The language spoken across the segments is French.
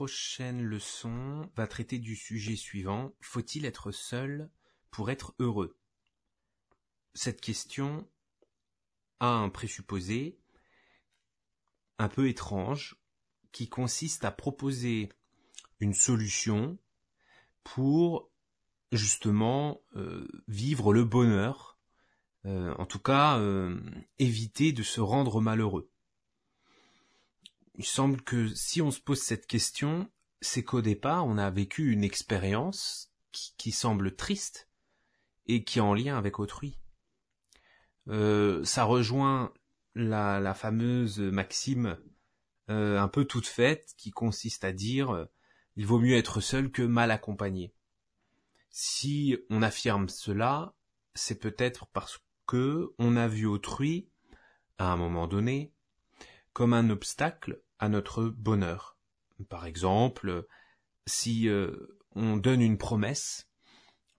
prochaine leçon va traiter du sujet suivant. Faut-il être seul pour être heureux? Cette question a un présupposé un peu étrange qui consiste à proposer une solution pour justement euh, vivre le bonheur, euh, en tout cas euh, éviter de se rendre malheureux. Il semble que si on se pose cette question, c'est qu'au départ on a vécu une expérience qui, semble triste et qui est en lien avec autrui. ça rejoint la, la fameuse maxime un peu toute faite qui consiste à dire il vaut mieux être seul que mal accompagné. Si on affirme cela, c'est peut-être parce que on a vu autrui, à un moment donné, comme un obstacle à notre bonheur. Par exemple, si euh, on donne une promesse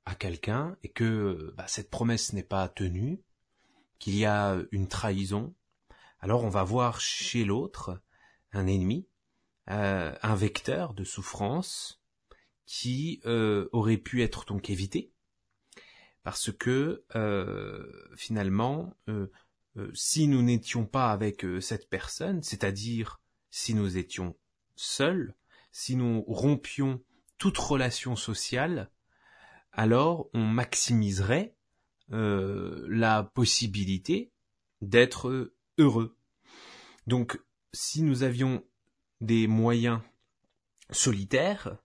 à quelqu'un et que bah, cette promesse n'est pas tenue, qu'il y a une trahison, alors on va voir chez l'autre un ennemi, euh, un vecteur de souffrance qui euh, aurait pu être donc évité, parce que finalement, si nous n'étions pas avec cette personne, c'est-à-dire si nous étions seuls, si nous rompions toute relation sociale, alors on maximiserait la possibilité d'être heureux. Donc, si nous avions des moyens solitaires,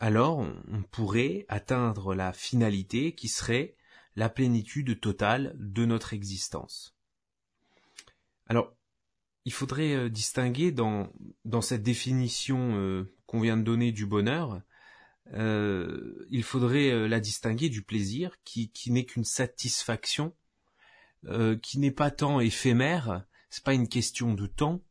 alors on pourrait atteindre la finalité qui serait la plénitude totale de notre existence. Alors, il faudrait euh, distinguer dans, cette définition euh, qu'on vient de donner du bonheur, euh, il faudrait la distinguer du plaisir qui, n'est qu'une satisfaction, qui n'est pas tant éphémère, c'est pas une question de temps,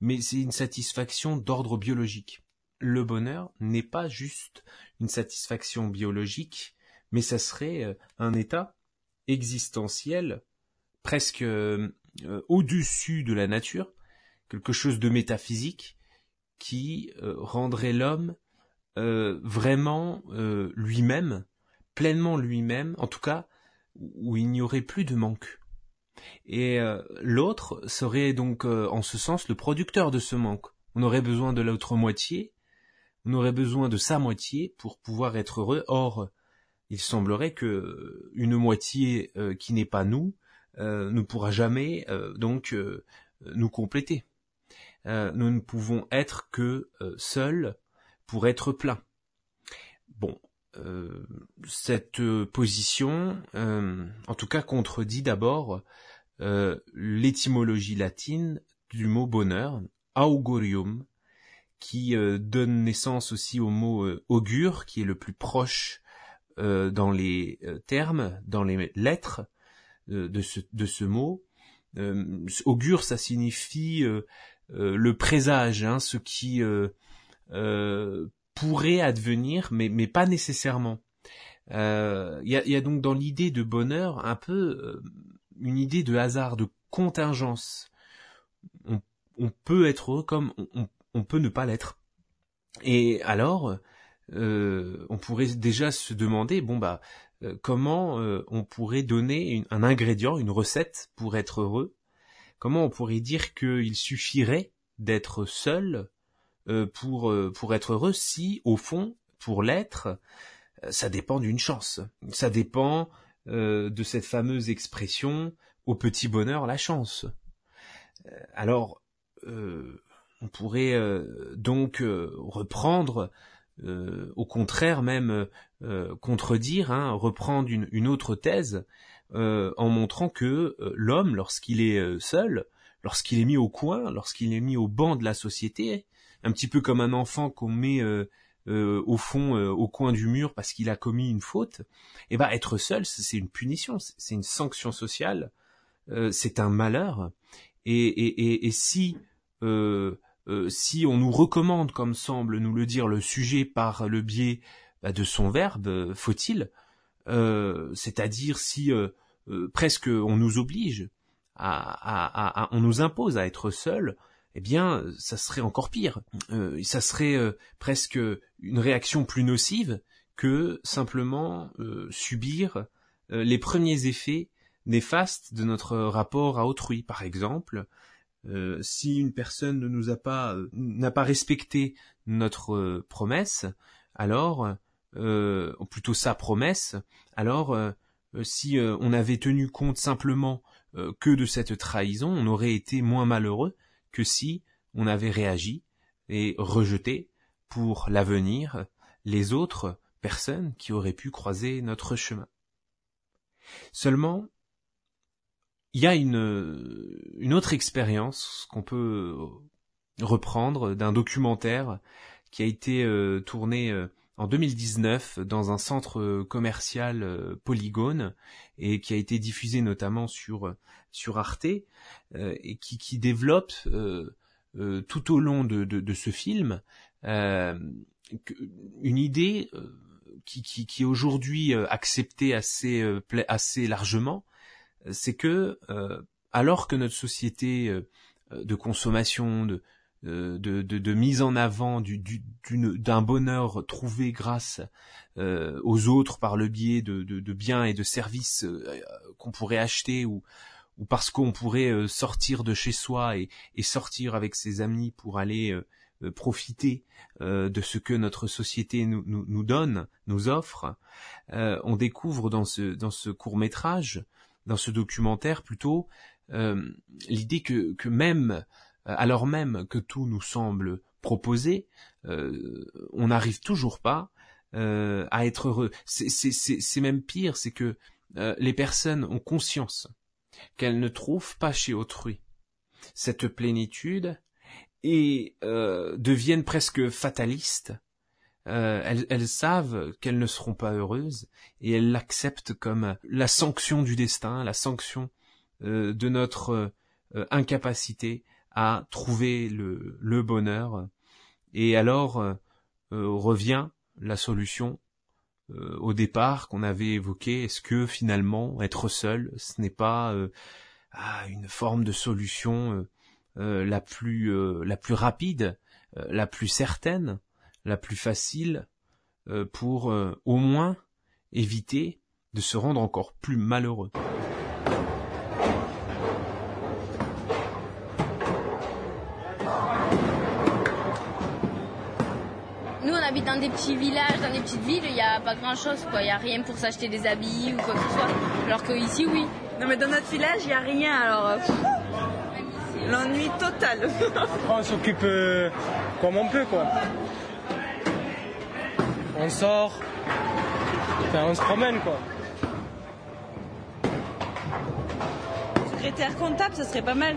mais c'est une satisfaction d'ordre biologique. Le bonheur n'est pas juste une satisfaction biologique, mais ça serait un état existentiel presque euh, au-dessus de la nature, quelque chose de métaphysique qui euh, rendrait l'homme vraiment lui-même, pleinement lui-même, en tout cas où il n'y aurait plus de manque. Et euh, l'autre serait donc euh, en ce sens le producteur de ce manque. On aurait besoin de l'autre moitié, on aurait besoin de sa moitié pour pouvoir être heureux. Or, il semblerait que une moitié euh, qui n'est pas nous ne pourra jamais donc nous compléter. nous ne pouvons être que seuls pour être plein. Bon, cette position, en tout cas, contredit d'abord euh, l'étymologie latine du mot bonheur, augurium, qui euh, donne naissance aussi au mot euh, augure, qui est le plus proche dans les termes, dans les lettres de, ce, de ce mot. augure, ça signifie le présage, hein, ce qui pourrait advenir, mais, mais pas nécessairement. Il y, a, donc dans l'idée de bonheur un peu une idée de hasard, de contingence. On, peut être heureux comme on, peut ne pas l'être. Et alors, euh, on pourrait déjà se demander, bon bah, euh, comment euh, on pourrait donner un ingrédient, une recette pour être heureux? Comment on pourrait dire qu'il suffirait d'être seul pour pour être heureux si, au fond, pour l'être, ça dépend d'une chance? Ça dépend euh, de cette fameuse expression au petit bonheur la chance. Euh, alors, euh, on pourrait donc reprendre, au contraire même contredire, hein, reprendre une, autre thèse en montrant que l'homme, lorsqu'il est seul, lorsqu'il est mis au coin, lorsqu'il est mis au banc de la société, un petit peu comme un enfant qu'on met euh, au fond, euh, au coin du mur parce qu'il a commis une faute, et eh ben être seul, c'est une punition, c'est une sanction sociale, euh, c'est un malheur. Et, et, et, si si on nous recommande, comme semble nous le dire le sujet par le biais bah, de son verbe, faut-il, c'est-à-dire si presque on nous oblige, à, à, à, on nous impose à être seul, eh bien, ça serait encore pire. ça serait presque une réaction plus nocive que simplement subir les premiers effets néfastes de notre rapport à autrui. Par exemple, si une personne ne nous a pas n'a pas respecté notre promesse, alors ou plutôt sa promesse, alors si on avait tenu compte simplement que de cette trahison, on aurait été moins malheureux que si on avait réagi et rejeté pour l'avenir les autres personnes qui auraient pu croiser notre chemin. Seulement, il y a une, une autre expérience qu'on peut reprendre d'un documentaire qui a été euh, tourné euh, en 2019 dans un centre commercial euh, Polygone et qui a été diffusé notamment sur sur Arte et qui, qui développe tout au long de, de, de ce film une idée qui, qui, qui est aujourd'hui acceptée assez assez largement c'est que euh, alors que notre société euh, de consommation, de, euh, de, de, de, mise en avant du, d'un bonheur trouvé grâce aux autres par le biais de, de biens et de services qu'on pourrait acheter ou, ou parce qu'on pourrait sortir de chez soi et, et, sortir avec ses amis pour aller profiter de ce que notre société nous, nous, nous donne, nous offre, on découvre dans ce, dans ce court métrage dans ce documentaire plutôt euh, l'idée que, même euh, alors même que tout nous semble proposé, euh, on n'arrive toujours pas à être heureux. C'est même pire, c'est que les personnes ont conscience qu'elles ne trouvent pas chez autrui cette plénitude et deviennent presque fatalistes euh, elles, savent qu'elles ne seront pas heureuses et elles l'acceptent comme la sanction du destin, la sanction euh, de notre euh, incapacité à trouver le, bonheur. Et alors euh, revient la solution au départ qu'on avait évoquée. Est-ce que finalement être seul, ce n'est pas ah, une forme de solution la plus la plus rapide, la plus certaine? La plus facile euh, pour euh, au moins éviter de se rendre encore plus malheureux. Nous, on habite dans des petits villages, dans des petites villes, il n'y a pas grand-chose, quoi. Il n'y a rien pour s'acheter des habits ou quoi que ce soit. Alors que ici, oui. Non, mais dans notre village, il n'y a rien, alors... Euh, l'ennui total. on s'occupe comme on peut, quoi on sort, on se promène quoi. Secrétaire comptable, ça serait pas mal.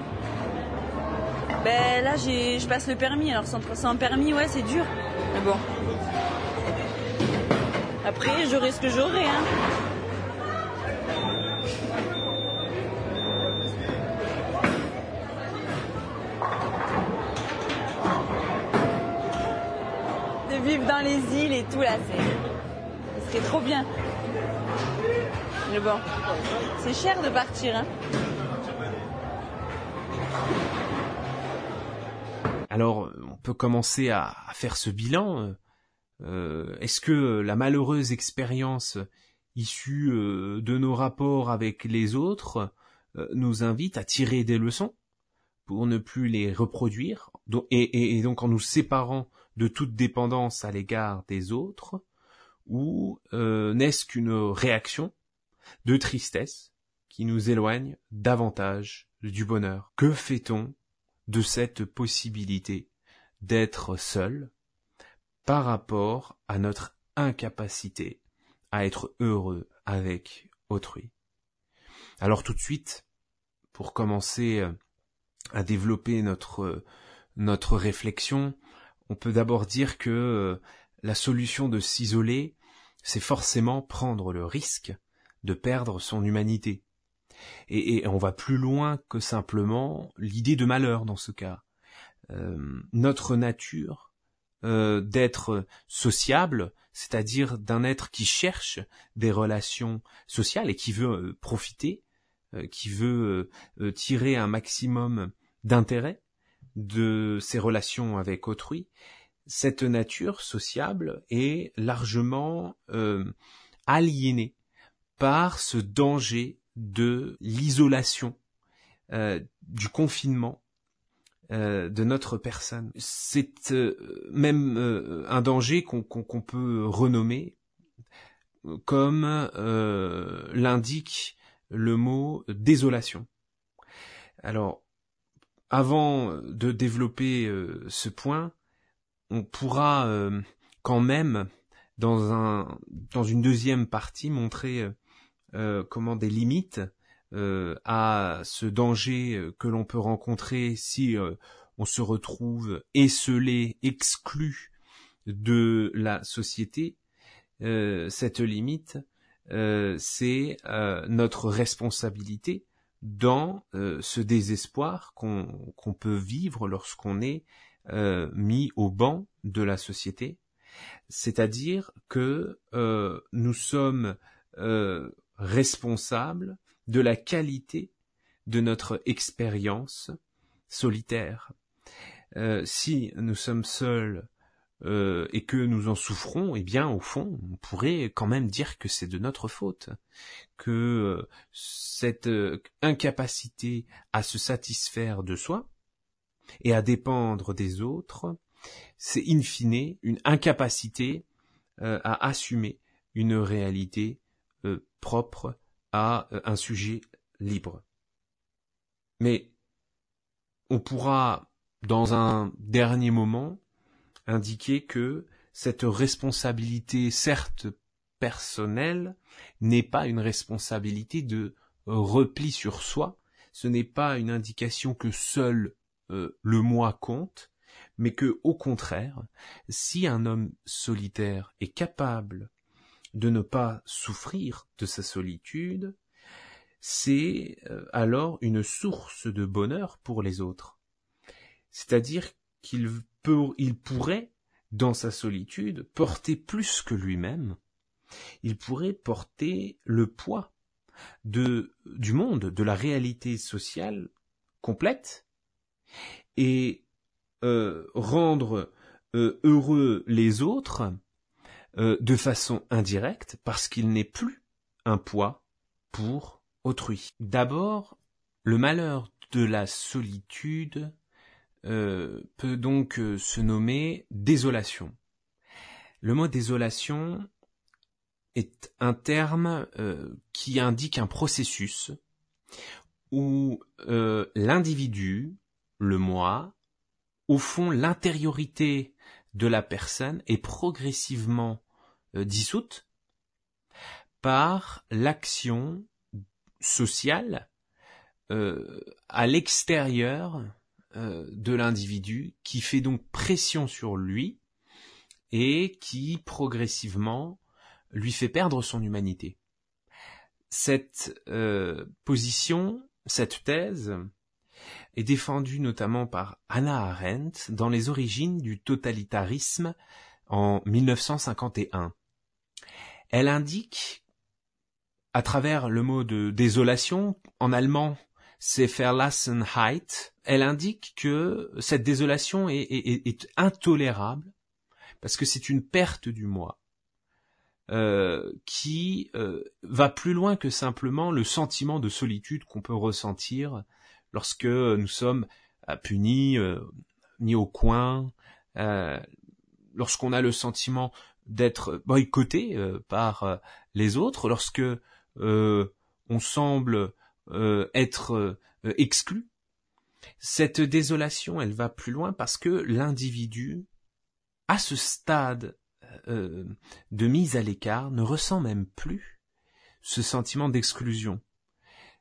Ben là, je passe le permis, alors sans, sans permis, ouais, c'est dur. Mais bon. Après, j'aurai ce que j'aurai, hein. vivre dans les îles et tout là, c'est, ce serait trop bien. Mais bon, c'est cher de partir. Hein. Alors, on peut commencer à, faire ce bilan. Euh, est-ce que la malheureuse expérience issue euh, de nos rapports avec les autres euh, nous invite à tirer des leçons pour ne plus les reproduire, et donc en nous séparant de toute dépendance à l'égard des autres, ou euh, n'est-ce qu'une réaction de tristesse qui nous éloigne davantage du bonheur. Que fait-on de cette possibilité d'être seul par rapport à notre incapacité à être heureux avec autrui? Alors tout de suite, pour commencer euh, à développer notre notre réflexion, on peut d'abord dire que euh, la solution de s'isoler, c'est forcément prendre le risque de perdre son humanité. Et, on va plus loin que simplement l'idée de malheur dans ce cas. Euh, notre nature euh, d'être sociable, c'est-à-dire d'un être qui cherche des relations sociales et qui veut profiter, qui veut tirer un maximum d'intérêt de ses relations avec autrui, cette nature sociable est largement euh, aliénée par ce danger de l'isolation, euh, du confinement euh, de notre personne. C'est euh, même un danger qu'on peut renommer comme l'indique le mot désolation. Alors, avant de développer ce point, on pourra quand même dans un dans une deuxième partie montrer comment des limites euh, à ce danger euh, que l'on peut rencontrer si euh, on se retrouve esselé, exclu de la société, cette limite, c'est notre responsabilité dans ce désespoir qu'on peut vivre lorsqu'on est mis au banc de la société, c'est-à-dire que nous sommes responsables de la qualité de notre expérience solitaire. Euh, si nous sommes seuls euh, et que nous en souffrons, eh bien, au fond, on pourrait quand même dire que c'est de notre faute, que euh, cette incapacité à se satisfaire de soi et à dépendre des autres, c'est in fine une incapacité à assumer une réalité propre à euh, un sujet libre. Mais on pourra, dans un dernier moment, indiquer que cette responsabilité, certes personnelle, n'est pas une responsabilité de repli sur soi, ce n'est pas une indication que seul euh, le moi compte, mais que, au contraire, si un homme solitaire est capable de ne pas souffrir de sa solitude, c'est euh, alors une source de bonheur pour les autres. C'est-à-dire qu'il il pourrait, dans sa solitude, porter plus que lui-même. Il pourrait porter le poids de, du monde, de la réalité sociale complète, et euh, rendre euh, heureux les autres euh, de façon indirecte parce qu'il n'est plus un poids pour autrui. D'abord, le malheur de la solitude peut donc se nommer désolation. Le mot désolation est un terme qui indique un processus où l'individu, le moi, au fond l'intériorité de la personne est progressivement euh, dissoute par l'action sociale euh, à l'extérieur euh, de l'individu qui fait donc pression sur lui et qui progressivement lui fait perdre son humanité. Cette position, cette thèse, est défendue notamment par Hannah Arendt dans les origines du totalitarisme en 1951 elle indique, à travers le mot de désolation, en allemand c'est Verlassenheit, elle indique que cette désolation est, intolérable parce que c'est une perte du moi. Euh, qui euh, va plus loin que simplement le sentiment de solitude qu'on peut ressentir lorsque nous sommes euh, punis, mis au coin, lorsqu'on a le sentiment d'être boycotté euh, par euh, les autres, lorsque euh, on semble être exclu. Cette désolation, elle va plus loin parce que l'individu, à ce stade de mise à l'écart, ne ressent même plus ce sentiment d'exclusion.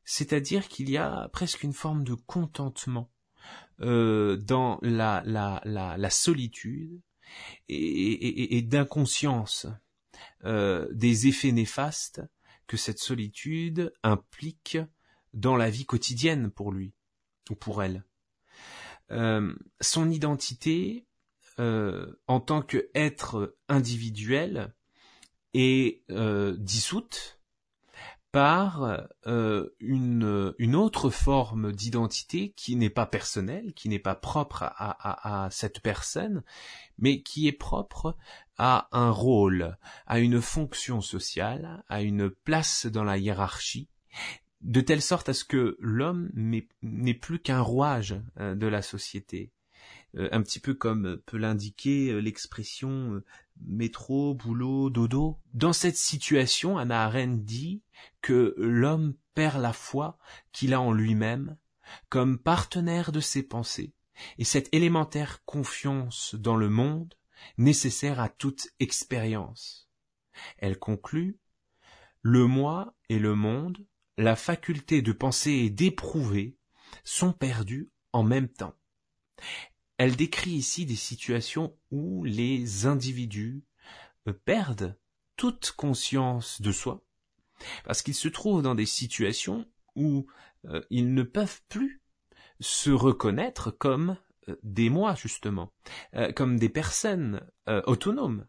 C'est-à-dire qu'il y a presque une forme de contentement dans la, solitude, et, d'inconscience euh, des effets néfastes que cette solitude implique dans la vie quotidienne pour lui ou pour elle. Euh, son identité euh, en tant qu'être individuel est dissoute par euh, une, une autre forme d'identité qui n'est pas personnelle, qui n'est pas propre à, à, à, cette personne, mais qui est propre à un rôle, à une fonction sociale, à une place dans la hiérarchie, de telle sorte à ce que l'homme n'est plus qu'un rouage euh, de la société. Euh, un petit peu comme peut l'indiquer euh, l'expression métro, boulot, dodo. Dans cette situation, Anna Arendt dit que l'homme perd la foi qu'il a en lui-même comme partenaire de ses pensées, et cette élémentaire confiance dans le monde nécessaire à toute expérience. Elle conclut Le moi et le monde, la faculté de penser et d'éprouver, sont perdus en même temps. Elle décrit ici des situations où les individus euh, perdent toute conscience de soi, parce qu'ils se trouvent dans des situations où euh, ils ne peuvent plus se reconnaître comme euh, des moi, justement, comme des personnes autonomes.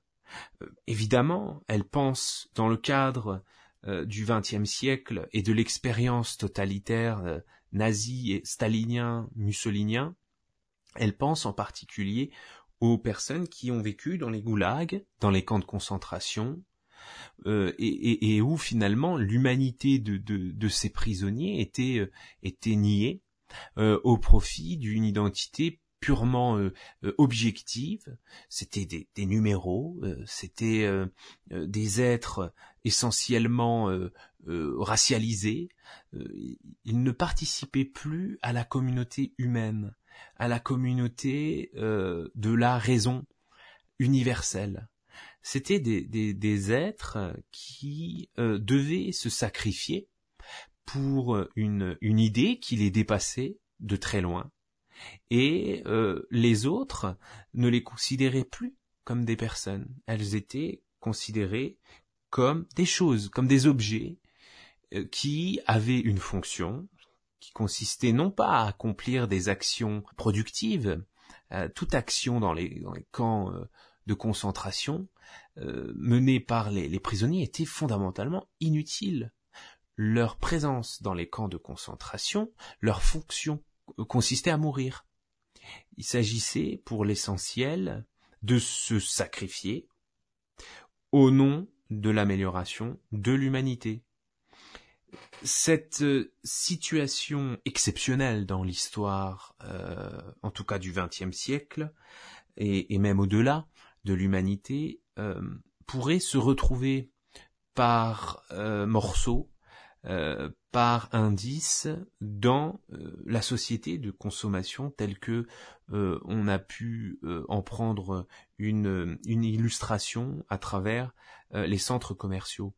évidemment, elles pensent dans le cadre du XXe siècle et de l'expérience totalitaire nazie et stalinien, mussolinien, elle pense en particulier aux personnes qui ont vécu dans les goulags, dans les camps de concentration, euh, et, où finalement l'humanité de, ces prisonniers était, euh, niée euh, au profit d'une identité purement objective. C'était des, numéros, c'était des êtres essentiellement racialisés. ils ne participaient plus à la communauté humaine à la communauté de la raison universelle. C'était des, êtres qui euh, devaient se sacrifier pour une, une idée qui les dépassait de très loin. Et euh, les autres ne les considéraient plus comme des personnes. Elles étaient considérées comme des choses, comme des objets qui avaient une fonction, qui consistait non pas à accomplir des actions productives, euh, toute action dans les, camps euh, de concentration euh, menée par les, prisonniers était fondamentalement inutile. Leur présence dans les camps de concentration, leur fonction consistait à mourir. Il s'agissait pour l'essentiel de se sacrifier au nom de l'amélioration de l'humanité cette euh, situation exceptionnelle dans l'histoire, euh, en tout cas du XXe siècle, et, même au-delà de l'humanité, euh, pourrait se retrouver par morceaux, par indices dans la société de consommation telle que on a pu en prendre une, une illustration à travers les centres commerciaux.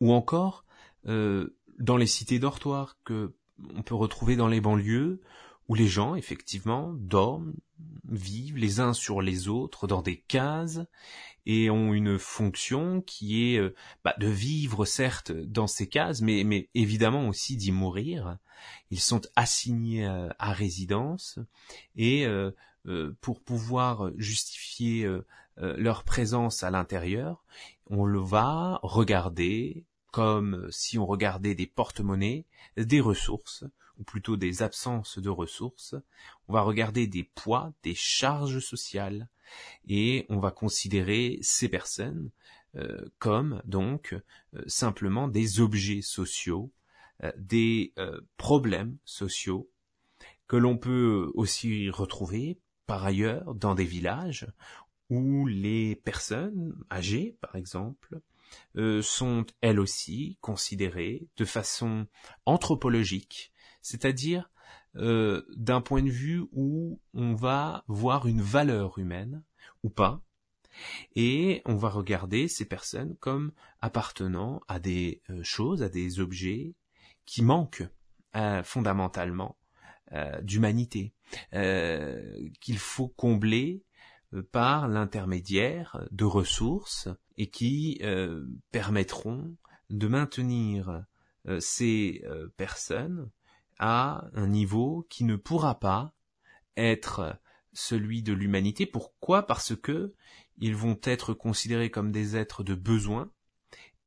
Ou encore euh, dans les cités dortoirs que on peut retrouver dans les banlieues, où les gens, effectivement, dorment, vivent les uns sur les autres dans des cases et ont une fonction qui est euh, bah, de vivre certes dans ces cases, mais, évidemment aussi d'y mourir. Ils sont assignés à, résidence et euh, pour pouvoir justifier leur présence à l'intérieur, on le va regarder, comme si on regardait des porte-monnaies, des ressources, ou plutôt des absences de ressources, on va regarder des poids, des charges sociales, et on va considérer ces personnes euh, comme donc euh, simplement des objets sociaux, euh, des problèmes sociaux que l'on peut aussi retrouver par ailleurs dans des villages où les personnes âgées, par exemple, sont elles aussi considérées de façon anthropologique, c'est-à-dire euh, d'un point de vue où on va voir une valeur humaine ou pas, et on va regarder ces personnes comme appartenant à des euh, choses, à des objets qui manquent fondamentalement d'humanité, qu'il faut combler par l'intermédiaire de ressources et qui euh, permettront de maintenir euh, ces euh, personnes à un niveau qui ne pourra pas être celui de l'humanité. Pourquoi? Parce que ils vont être considérés comme des êtres de besoin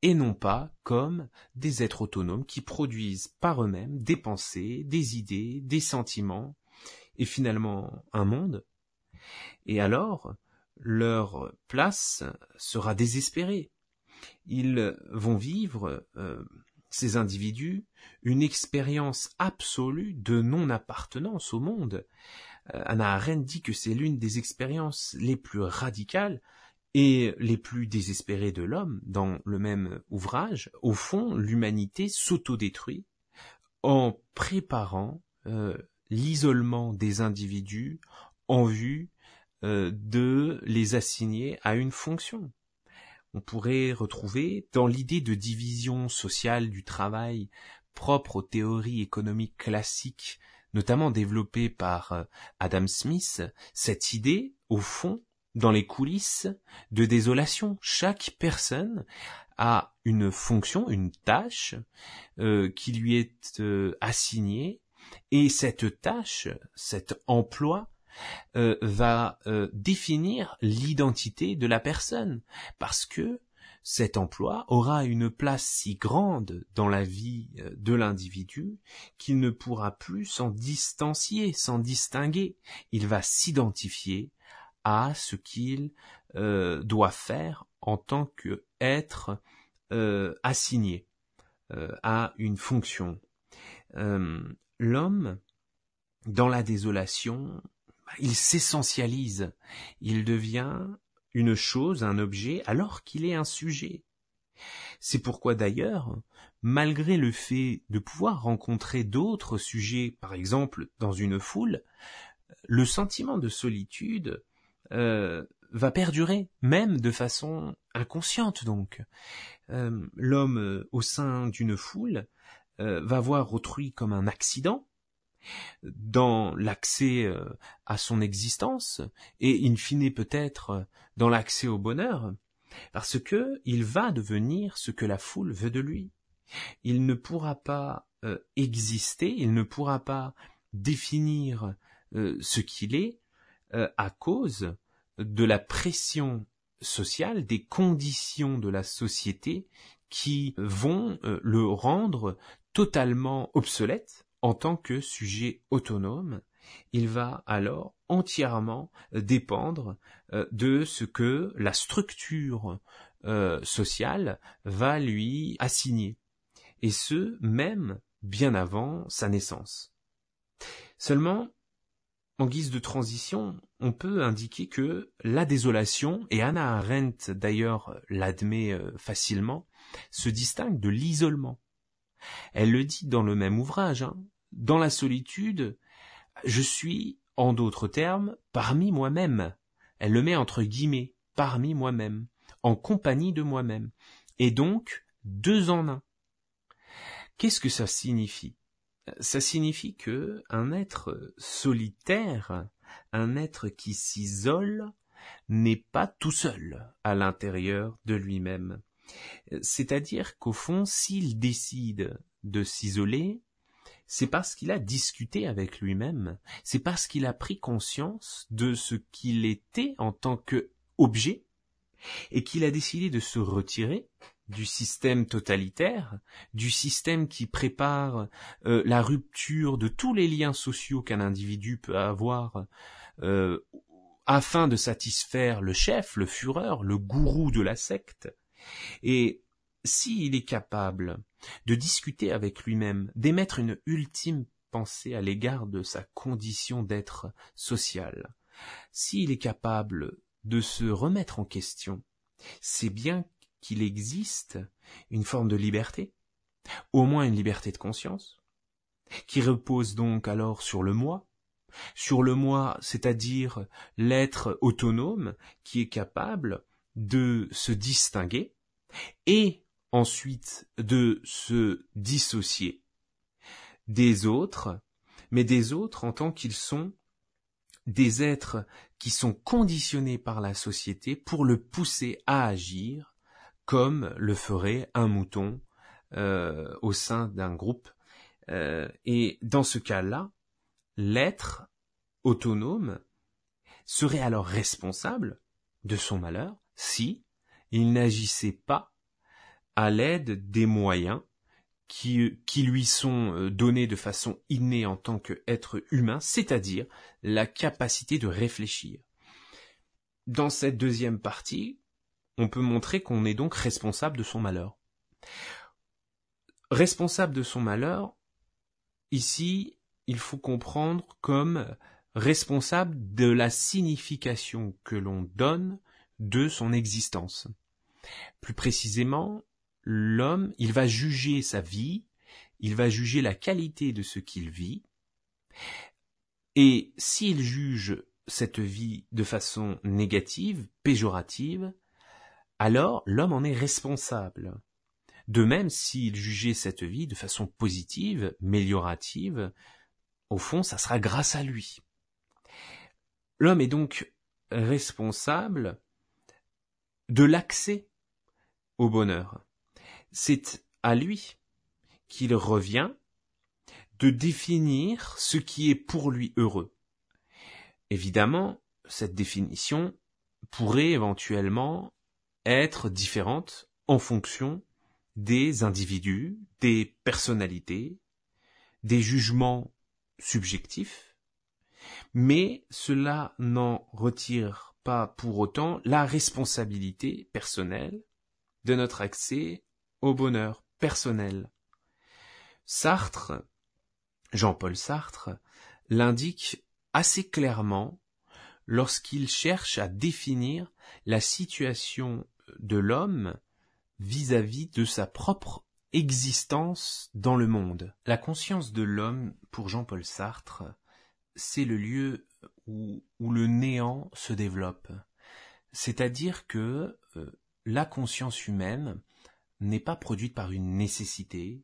et non pas comme des êtres autonomes qui produisent par eux-mêmes des pensées, des idées, des sentiments, et finalement un monde. Et alors, leur place sera désespérée. Ils vont vivre, euh, ces individus, une expérience absolue de non-appartenance au monde. Euh, Anna Arendt dit que c'est l'une des expériences les plus radicales et les plus désespérées de l'homme dans le même ouvrage. Au fond, l'humanité s'autodétruit en préparant euh, l'isolement des individus en vue euh, de les assigner à une fonction. On pourrait retrouver dans l'idée de division sociale du travail propre aux théories économiques classiques, notamment développées par euh, Adam Smith, cette idée, au fond, dans les coulisses de désolation. Chaque personne a une fonction, une tâche euh, qui lui est euh, assignée, et cette tâche, cet emploi, euh, va définir l'identité de la personne, parce que cet emploi aura une place si grande dans la vie euh, de l'individu qu'il ne pourra plus s'en distancier, s'en distinguer. Il va s'identifier à ce qu'il euh, doit faire en tant qu'être euh, assigné à une fonction. L'homme, dans la désolation, il s'essentialise, il devient une chose, un objet, alors qu'il est un sujet. C'est pourquoi d'ailleurs, malgré le fait de pouvoir rencontrer d'autres sujets, par exemple dans une foule, le sentiment de solitude euh, va perdurer, même de façon inconsciente donc. Euh, l'homme euh, au sein d'une foule va voir autrui comme un accident, dans l'accès euh, à son existence et in fine peut-être euh, dans l'accès au bonheur parce que il va devenir ce que la foule veut de lui. Il ne pourra pas euh, exister, il ne pourra pas définir ce qu'il est à cause de la pression sociale, des conditions de la société qui vont le rendre totalement obsolète en tant que sujet autonome, il va alors entièrement dépendre euh, de ce que la structure euh, sociale va lui assigner, et ce même bien avant sa naissance. Seulement, en guise de transition, on peut indiquer que la désolation, et Anna Arendt d'ailleurs l'admet euh, facilement, se distingue de l'isolement. Elle le dit dans le même ouvrage, hein dans la solitude, je suis, en d'autres termes, parmi moi-même. Elle le met entre guillemets, parmi moi-même, en compagnie de moi-même. Et donc, deux en un. Qu'est-ce que ça signifie? Ça signifie que un être solitaire, un être qui s'isole, n'est pas tout seul à l'intérieur de lui-même. C'est-à-dire qu'au fond, s'il décide de s'isoler, c'est parce qu'il a discuté avec lui-même, c'est parce qu'il a pris conscience de ce qu'il était en tant que objet, et qu'il a décidé de se retirer du système totalitaire, du système qui prépare euh, la rupture de tous les liens sociaux qu'un individu peut avoir euh, afin de satisfaire le chef, le fureur, le gourou de la secte. Et s'il est capable de discuter avec lui-même, d'émettre une ultime pensée à l'égard de sa condition d'être social, s'il est capable de se remettre en question, c'est bien qu'il existe une forme de liberté, au moins une liberté de conscience, qui repose donc alors sur le moi, sur le moi, c'est-à-dire l'être autonome qui est capable de se distinguer et ensuite de se dissocier des autres, mais des autres en tant qu'ils sont des êtres qui sont conditionnés par la société pour le pousser à agir comme le ferait un mouton euh, au sein d'un groupe. Euh, et dans ce cas-là, l'être autonome serait alors responsable de son malheur si il n'agissait pas à l'aide des moyens qui, qui lui sont euh, donnés de façon innée en tant qu'être humain, c'est-à-dire la capacité de réfléchir. Dans cette deuxième partie, on peut montrer qu'on est donc responsable de son malheur. Responsable de son malheur, ici, il faut comprendre comme responsable de la signification que l'on donne de son existence. Plus précisément, l'homme, il va juger sa vie, il va juger la qualité de ce qu'il vit, et s'il juge cette vie de façon négative, péjorative, alors l'homme en est responsable. De même, s'il jugeait cette vie de façon positive, méliorative, au fond, ça sera grâce à lui. L'homme est donc responsable de l'accès au bonheur. C'est à lui qu'il revient de définir ce qui est pour lui heureux. Évidemment, cette définition pourrait éventuellement être différente en fonction des individus, des personnalités, des jugements subjectifs, mais cela n'en retire pas pour autant la responsabilité personnelle de notre accès bonheur personnel. Sartre, Jean-Paul Sartre, l'indique assez clairement lorsqu'il cherche à définir la situation de l'homme vis-à-vis de sa propre existence dans le monde. La conscience de l'homme, pour Jean-Paul Sartre, c'est le lieu où, où, le néant se développe. C'est-à-dire que euh, la conscience humaine n'est pas produite par une nécessité,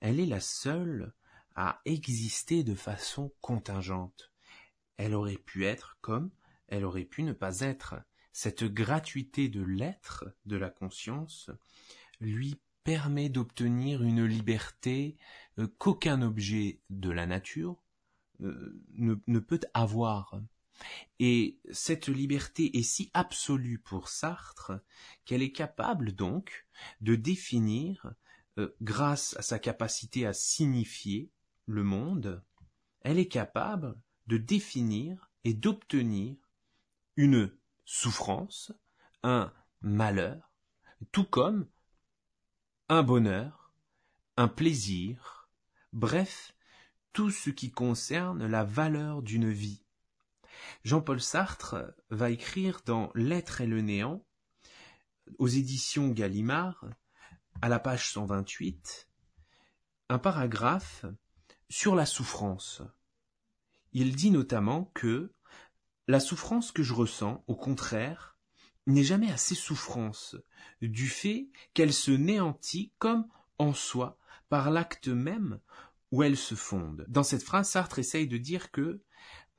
elle est la seule à exister de façon contingente. Elle aurait pu être comme elle aurait pu ne pas être. Cette gratuité de l'être, de la conscience, lui permet d'obtenir une liberté euh, qu'aucun objet de la nature euh, ne, ne, peut avoir. Et cette liberté est si absolue pour Sartre qu'elle est capable donc de définir, euh, grâce à sa capacité à signifier le monde, elle est capable de définir et d'obtenir une souffrance, un malheur, tout comme un bonheur, un plaisir, bref, tout ce qui concerne la valeur d'une vie. Jean-Paul Sartre va écrire dans L'être et le néant, aux éditions Gallimard, à la page 128, un paragraphe sur la souffrance. Il dit notamment que la souffrance que je ressens, au contraire, n'est jamais assez souffrance, du fait qu'elle se néantit comme en soi, par l'acte même où elle se fonde. Dans cette phrase, Sartre essaye de dire que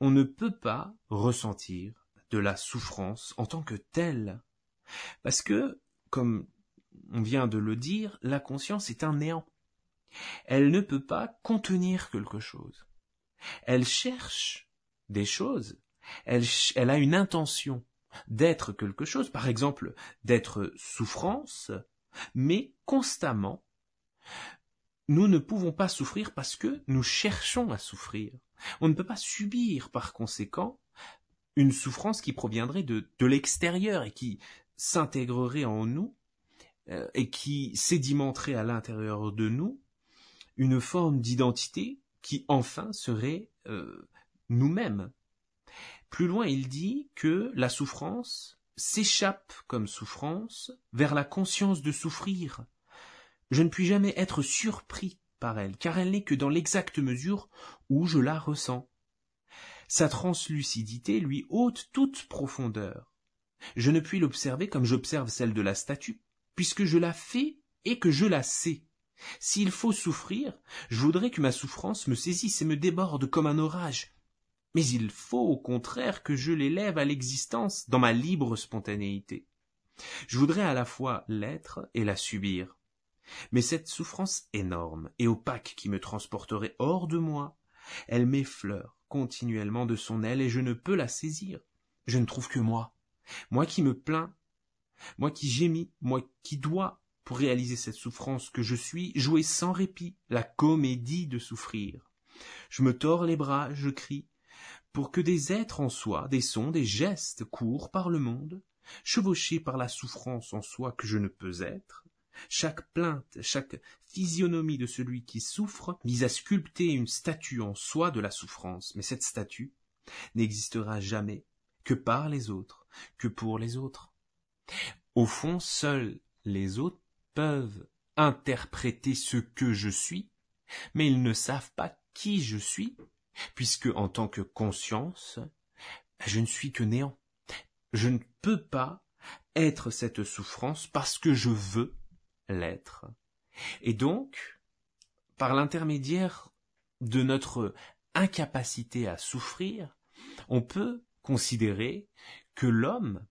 on ne peut pas ressentir de la souffrance en tant que telle. Parce que, comme on vient de le dire, la conscience est un néant. Elle ne peut pas contenir quelque chose. Elle cherche des choses. Elle, elle a une intention d'être quelque chose, par exemple d'être souffrance, mais constamment, nous ne pouvons pas souffrir parce que nous cherchons à souffrir. On ne peut pas subir par conséquent une souffrance qui proviendrait de, l'extérieur et qui s'intégrerait en nous euh, et qui sédimenterait à l'intérieur de nous une forme d'identité qui enfin serait euh, nous-mêmes. Plus loin, il dit que la souffrance s'échappe comme souffrance vers la conscience de souffrir. Je ne puis jamais être surpris car elle n'est que dans l'exacte mesure où je la ressens. Sa translucidité lui ôte toute profondeur. Je ne puis l'observer comme j'observe celle de la statue, puisque je la fais et que je la sais. S'il faut souffrir, je voudrais que ma souffrance me saisisse et me déborde comme un orage. Mais il faut au contraire que je l'élève à l'existence dans ma libre spontanéité. Je voudrais à la fois l'être et la subir. Mais cette souffrance énorme et opaque qui me transporterait hors de moi, elle m'effleure continuellement de son aile et je ne peux la saisir. Je ne trouve que moi, moi qui me plains, moi qui gémis, moi qui dois pour réaliser cette souffrance que je suis, jouer sans répit la comédie de souffrir. Je me tords les bras, je crie, pour que des êtres en soi, des sons, des gestes courent par le monde, chevauchés par la souffrance en soi que je ne peux être, chaque plainte, chaque physionomie de celui qui souffre mise à sculpter une statue en soi de la souffrance. Mais cette statue n'existera jamais que par les autres, que pour les autres. Au fond, seuls les autres peuvent interpréter ce que je suis, mais ils ne savent pas qui je suis, puisque en tant que conscience, je ne suis que néant. Je ne peux pas être cette souffrance parce que je veux l'être. Et donc, par l'intermédiaire de notre incapacité à souffrir, on peut considérer que l'homme,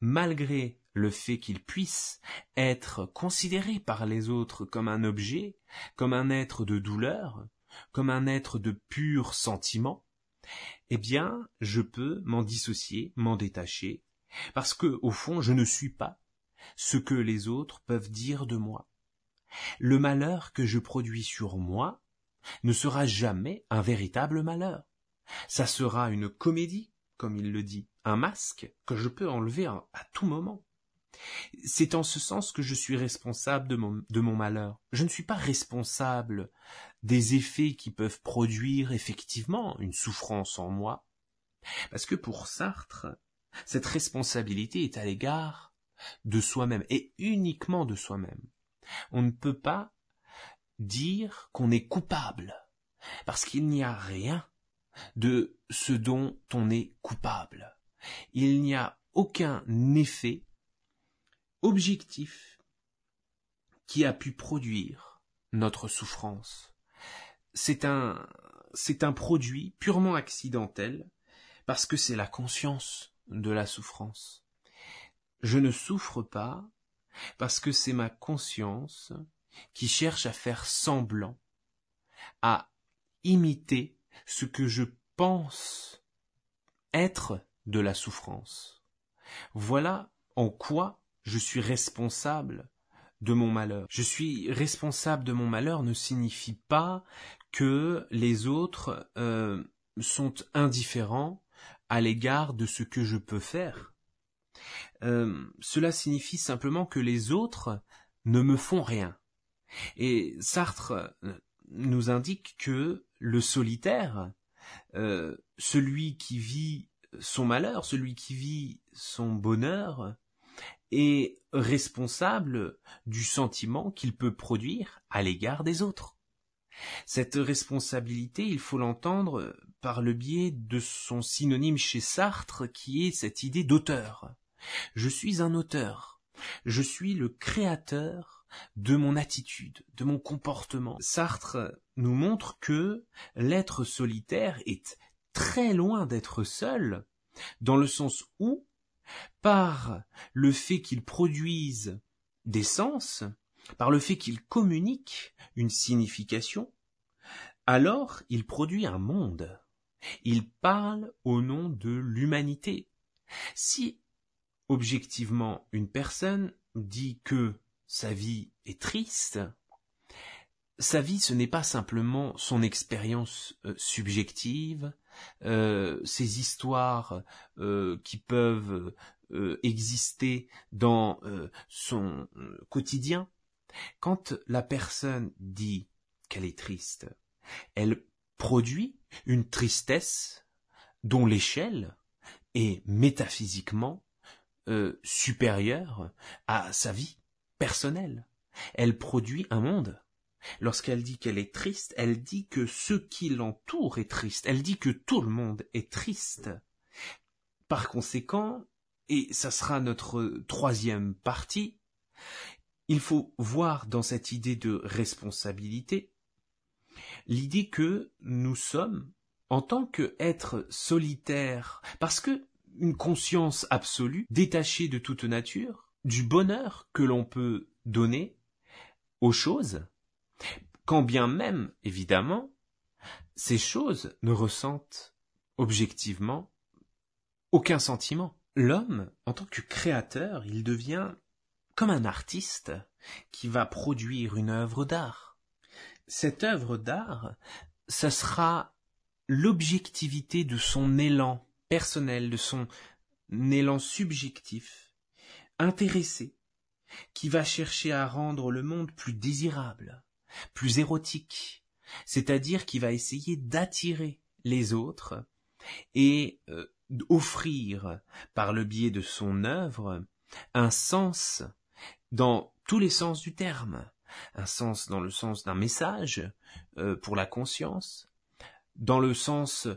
malgré le fait qu'il puisse être considéré par les autres comme un objet, comme un être de douleur, comme un être de pur sentiment, eh bien, je peux m'en dissocier, m'en détacher, parce que, au fond, je ne suis pas ce que les autres peuvent dire de moi. Le malheur que je produis sur moi ne sera jamais un véritable malheur. Ça sera une comédie, comme il le dit, un masque que je peux enlever à, tout moment. C'est en ce sens que je suis responsable de mon, malheur. Je ne suis pas responsable des effets qui peuvent produire effectivement une souffrance en moi. Parce que pour Sartre, cette responsabilité est à l'égard de soi-même et uniquement de soi-même. On ne peut pas dire qu'on est coupable parce qu'il n'y a rien de ce dont on est coupable. Il n'y a aucun effet objectif qui a pu produire notre souffrance. C'est un, c'est un produit purement accidentel parce que c'est la conscience de la souffrance. Je ne souffre pas parce que c'est ma conscience qui cherche à faire semblant, à imiter ce que je pense être de la souffrance. Voilà en quoi je suis responsable de mon malheur. Je suis responsable de mon malheur ne signifie pas que les autres euh, sont indifférents à l'égard de ce que je peux faire. Euh, cela signifie simplement que les autres ne me font rien. Et Sartre euh, nous indique que le solitaire, euh, celui qui vit son malheur, celui qui vit son bonheur, est responsable du sentiment qu'il peut produire à l'égard des autres. Cette responsabilité, il faut l'entendre par le biais de son synonyme chez Sartre qui est cette idée d'auteur. Je suis un auteur. Je suis le créateur de mon attitude, de mon comportement. Sartre nous montre que l'être solitaire est très loin d'être seul, dans le sens où, par le fait qu'il produise des sens, par le fait qu'il communique une signification, alors il produit un monde. Il parle au nom de l'humanité. Si objectivement une personne dit que sa vie est triste, sa vie ce n'est pas simplement son expérience euh, subjective, euh, ses histoires euh, qui peuvent exister dans son quotidien. Quand la personne dit qu'elle est triste, elle produit une tristesse dont l'échelle est métaphysiquement euh, supérieure à sa vie personnelle. Elle produit un monde. Lorsqu'elle dit qu'elle est triste, elle dit que ce qui l'entoure est triste. Elle dit que tout le monde est triste. Par conséquent, et ça sera notre troisième partie, il faut voir dans cette idée de responsabilité l'idée que nous sommes, en tant qu'êtres solitaires, parce que une conscience absolue, détachée de toute nature, du bonheur que l'on peut donner aux choses, quand bien même, évidemment, ces choses ne ressentent objectivement aucun sentiment. L'homme, en tant que créateur, il devient comme un artiste qui va produire une œuvre d'art. Cette œuvre d'art, ce sera l'objectivité de son élan personnel, de son élan subjectif, intéressé, qui va chercher à rendre le monde plus désirable, plus érotique, c'est-à-dire qui va essayer d'attirer les autres et euh, offrir par le biais de son œuvre un sens dans tous les sens du terme, un sens dans le sens d'un message euh, pour la conscience, dans le sens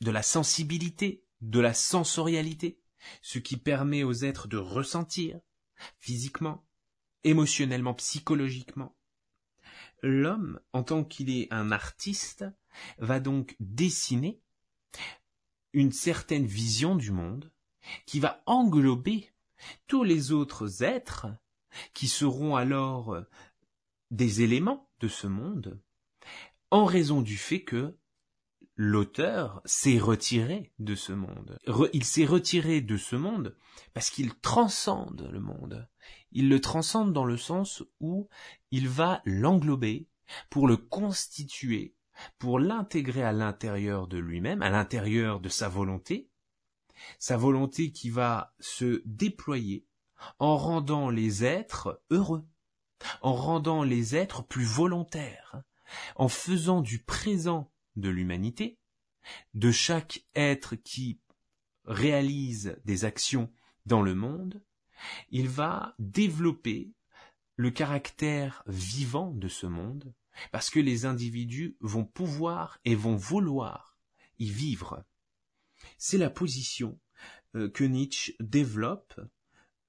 de la sensibilité, de la sensorialité, ce qui permet aux êtres de ressentir physiquement, émotionnellement, psychologiquement. L'homme, en tant qu'il est un artiste, va donc dessiner une certaine vision du monde qui va englober tous les autres êtres qui seront alors des éléments de ce monde en raison du fait que l'auteur s'est retiré de ce monde. il s'est retiré de ce monde parce qu'il transcende le monde. Il le transcende dans le sens où il va l'englober pour le constituer, pour l'intégrer à l'intérieur de lui-même, à l'intérieur de sa volonté, sa volonté qui va se déployer en rendant les êtres heureux, en rendant les êtres plus volontaires, en faisant du présent de l'humanité, de chaque être qui réalise des actions dans le monde, il va développer le caractère vivant de ce monde, parce que les individus vont pouvoir et vont vouloir y vivre. C'est la position euh, que Nietzsche développe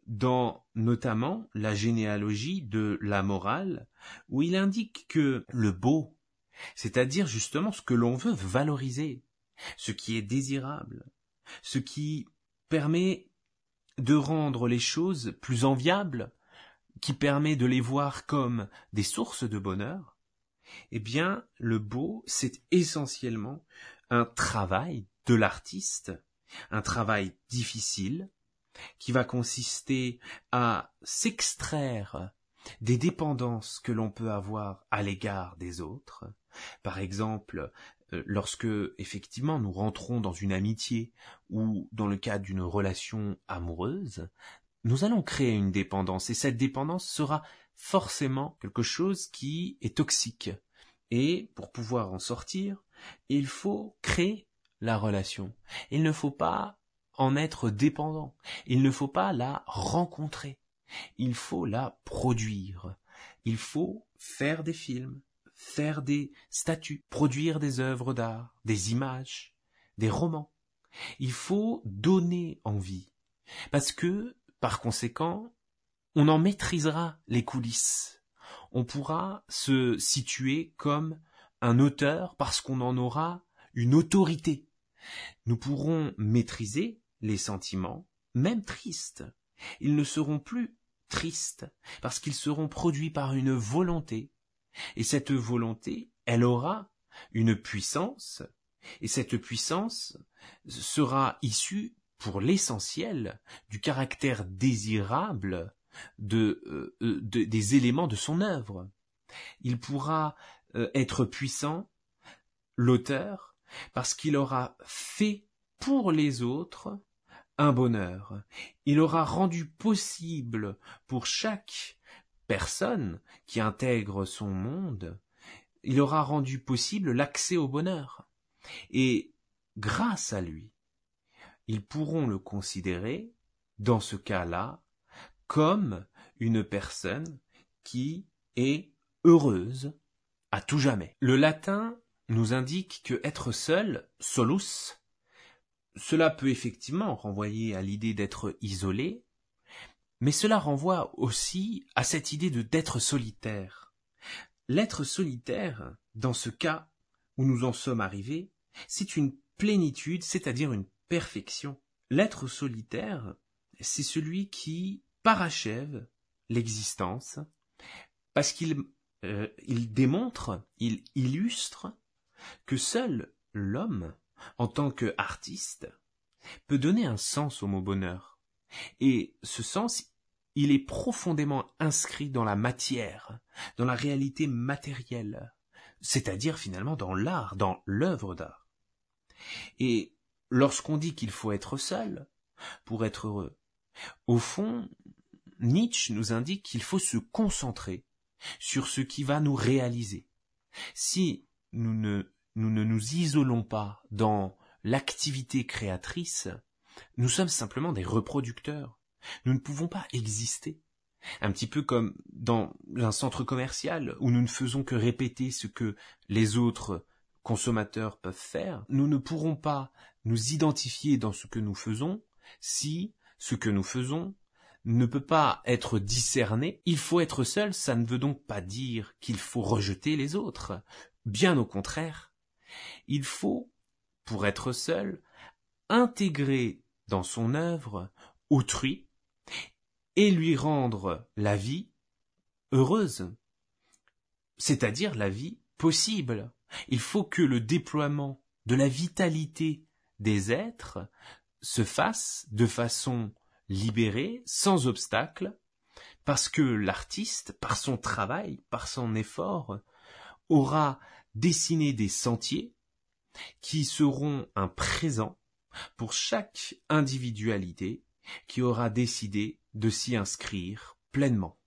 dans notamment la généalogie de la morale, où il indique que le beau, c'est-à-dire justement ce que l'on veut valoriser, ce qui est désirable, ce qui permet de rendre les choses plus enviables, qui permet de les voir comme des sources de bonheur, eh bien, le beau, c'est essentiellement un travail de l'artiste, un travail difficile, qui va consister à s'extraire des dépendances que l'on peut avoir à l'égard des autres. Par exemple, euh, lorsque effectivement nous rentrons dans une amitié ou dans le cadre d'une relation amoureuse, nous allons créer une dépendance et cette dépendance sera forcément quelque chose qui est toxique. Et pour pouvoir en sortir, il faut créer la relation. Il ne faut pas en être dépendant. Il ne faut pas la rencontrer. Il faut la produire. Il faut faire des films, faire des statues, produire des œuvres d'art, des images, des romans. Il faut donner envie. Parce que, par conséquent, on en maîtrisera les coulisses. On pourra se situer comme un auteur parce qu'on en aura une autorité. Nous pourrons maîtriser les sentiments, même tristes. Ils ne seront plus tristes parce qu'ils seront produits par une volonté. Et cette volonté, elle aura une puissance, et cette puissance sera issue pour l'essentiel du caractère désirable euh, euh, des éléments de son œuvre. Il pourra euh, être puissant, l'auteur, parce qu'il aura fait pour les autres bonheur. Il aura rendu possible pour chaque personne qui intègre son monde, il aura rendu possible l'accès au bonheur. Et grâce à lui, ils pourront le considérer, dans ce cas-là, comme une personne qui est heureuse à tout jamais. Le latin nous indique que être seul, solus, cela peut effectivement renvoyer à l'idée d'être isolé, mais cela renvoie aussi à cette idée de d'être solitaire. L'être solitaire, dans ce cas où nous en sommes arrivés, c'est une plénitude, c'est-à-dire une perfection. L'être solitaire, c'est celui qui parachève l'existence, parce qu'il euh, démontre, il illustre que seul l'homme en tant qu'artiste, peut donner un sens au mot bonheur. Et ce sens, il est profondément inscrit dans la matière, dans la réalité matérielle, c'est-à-dire finalement dans l'art, dans l'œuvre d'art. Et lorsqu'on dit qu'il faut être seul pour être heureux, au fond, Nietzsche nous indique qu'il faut se concentrer sur ce qui va nous réaliser. Si nous ne nous, ne nous isolons pas dans l'activité créatrice, nous sommes simplement des reproducteurs. Nous ne pouvons pas exister. Un petit peu comme dans un centre commercial où nous ne faisons que répéter ce que les autres consommateurs peuvent faire, nous ne pourrons pas nous identifier dans ce que nous faisons si ce que nous faisons ne peut pas être discerné. Il faut être seul, ça ne veut donc pas dire qu'il faut rejeter les autres. Bien au contraire. Il faut, pour être seul, intégrer dans son œuvre autrui et lui rendre la vie heureuse, c'est-à-dire la vie possible. Il faut que le déploiement de la vitalité des êtres se fasse de façon libérée, sans obstacle, parce que l'artiste, par son travail, par son effort, aura dessiné des sentiers qui seront un présent pour chaque individualité qui aura décidé de s'y inscrire pleinement.